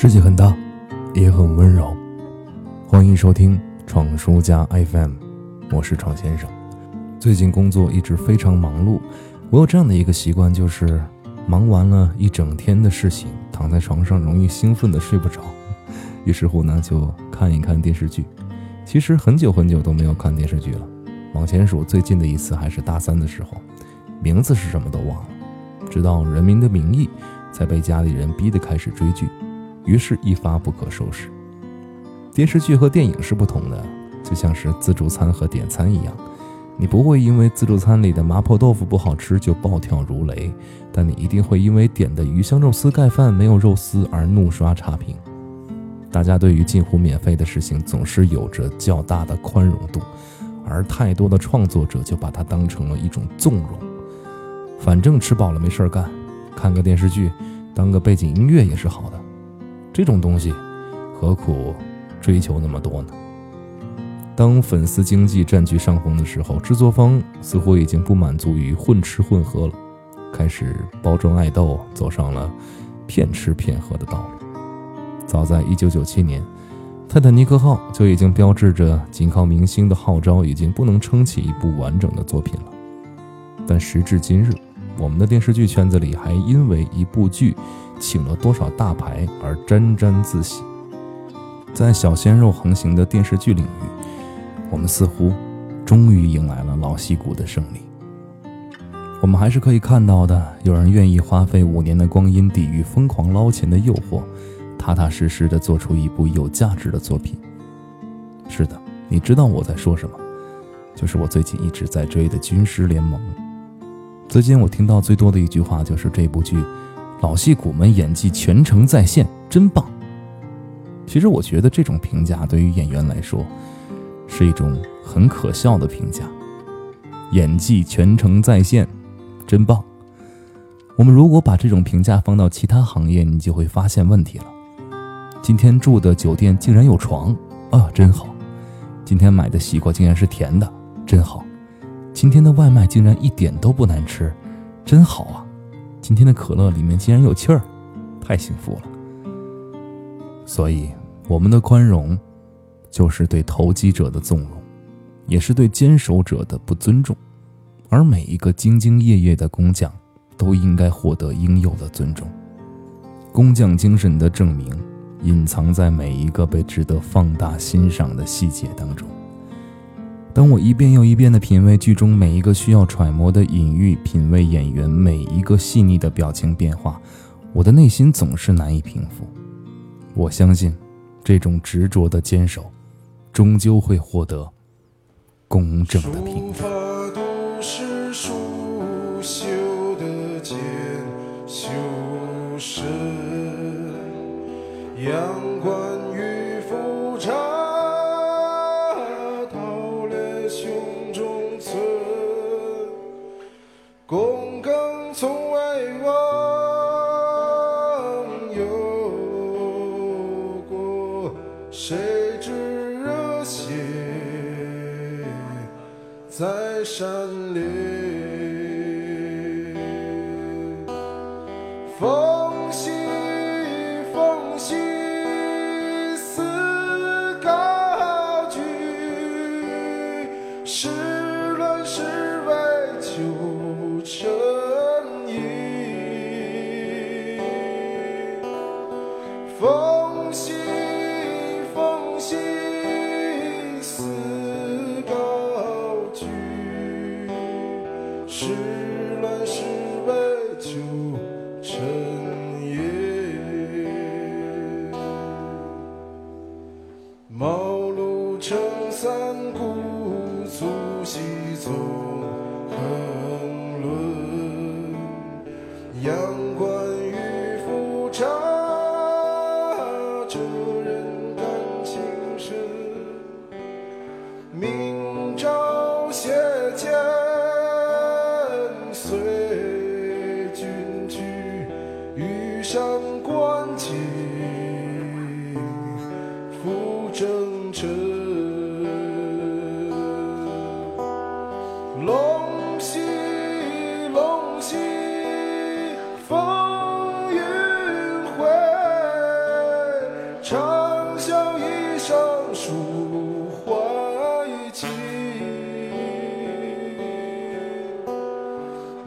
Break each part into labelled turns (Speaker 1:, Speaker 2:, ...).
Speaker 1: 世界很大，也很温柔。欢迎收听闯书家 FM，我是闯先生。最近工作一直非常忙碌，我有这样的一个习惯，就是忙完了一整天的事情，躺在床上容易兴奋的睡不着，于是乎呢就看一看电视剧。其实很久很久都没有看电视剧了，往前数最近的一次还是大三的时候，名字是什么都忘了，直到《人民的名义》才被家里人逼得开始追剧。于是，一发不可收拾。电视剧和电影是不同的，就像是自助餐和点餐一样，你不会因为自助餐里的麻婆豆腐不好吃就暴跳如雷，但你一定会因为点的鱼香肉丝盖饭没有肉丝而怒刷差评。大家对于近乎免费的事情总是有着较大的宽容度，而太多的创作者就把它当成了一种纵容。反正吃饱了没事干，看个电视剧，当个背景音乐也是好的。这种东西，何苦追求那么多呢？当粉丝经济占据上风的时候，制作方似乎已经不满足于混吃混喝了，开始包装爱豆，走上了骗吃骗喝的道路。早在1997年，《泰坦尼克号》就已经标志着仅靠明星的号召已经不能撑起一部完整的作品了。但时至今日，我们的电视剧圈子里还因为一部剧。请了多少大牌而沾沾自喜，在小鲜肉横行的电视剧领域，我们似乎终于迎来了老戏骨的胜利。我们还是可以看到的，有人愿意花费五年的光阴抵御疯狂捞钱的诱惑，踏踏实实的做出一部有价值的作品。是的，你知道我在说什么，就是我最近一直在追的《军师联盟》。最近我听到最多的一句话就是这部剧。老戏骨们演技全程在线，真棒。其实我觉得这种评价对于演员来说，是一种很可笑的评价。演技全程在线，真棒。我们如果把这种评价放到其他行业，你就会发现问题了。今天住的酒店竟然有床啊，真好。今天买的西瓜竟然是甜的，真好。今天的外卖竟然一点都不难吃，真好啊。今天的可乐里面竟然有气儿，太幸福了。所以，我们的宽容，就是对投机者的纵容，也是对坚守者的不尊重。而每一个兢兢业业的工匠，都应该获得应有的尊重。工匠精神的证明，隐藏在每一个被值得放大欣赏的细节当中。当我一遍又一遍地品味剧中每一个需要揣摩的隐喻，品味演员每一个细腻的表情变化，我的内心总是难以平复。我相信，这种执着的坚守，终究会获得公正的评价。躬耕从未忘忧过，谁知热血在山裂。风息风息思高举，时乱时三顾，足西走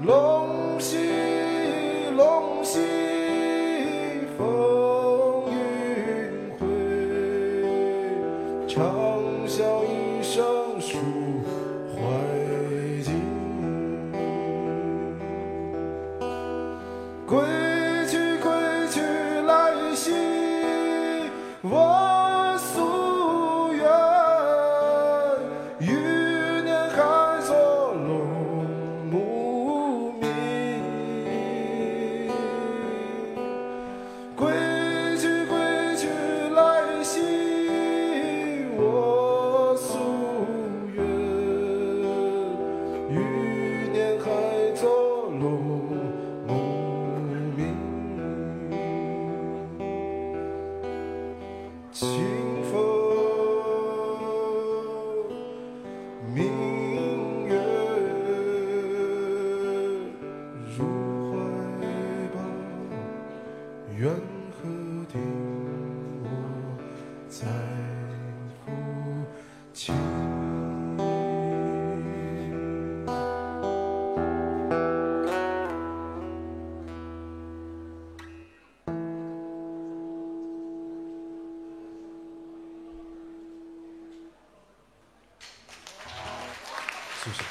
Speaker 1: 龙兮龙兮，风云会，
Speaker 2: 长啸一声舒怀。清风明月入怀抱，是不是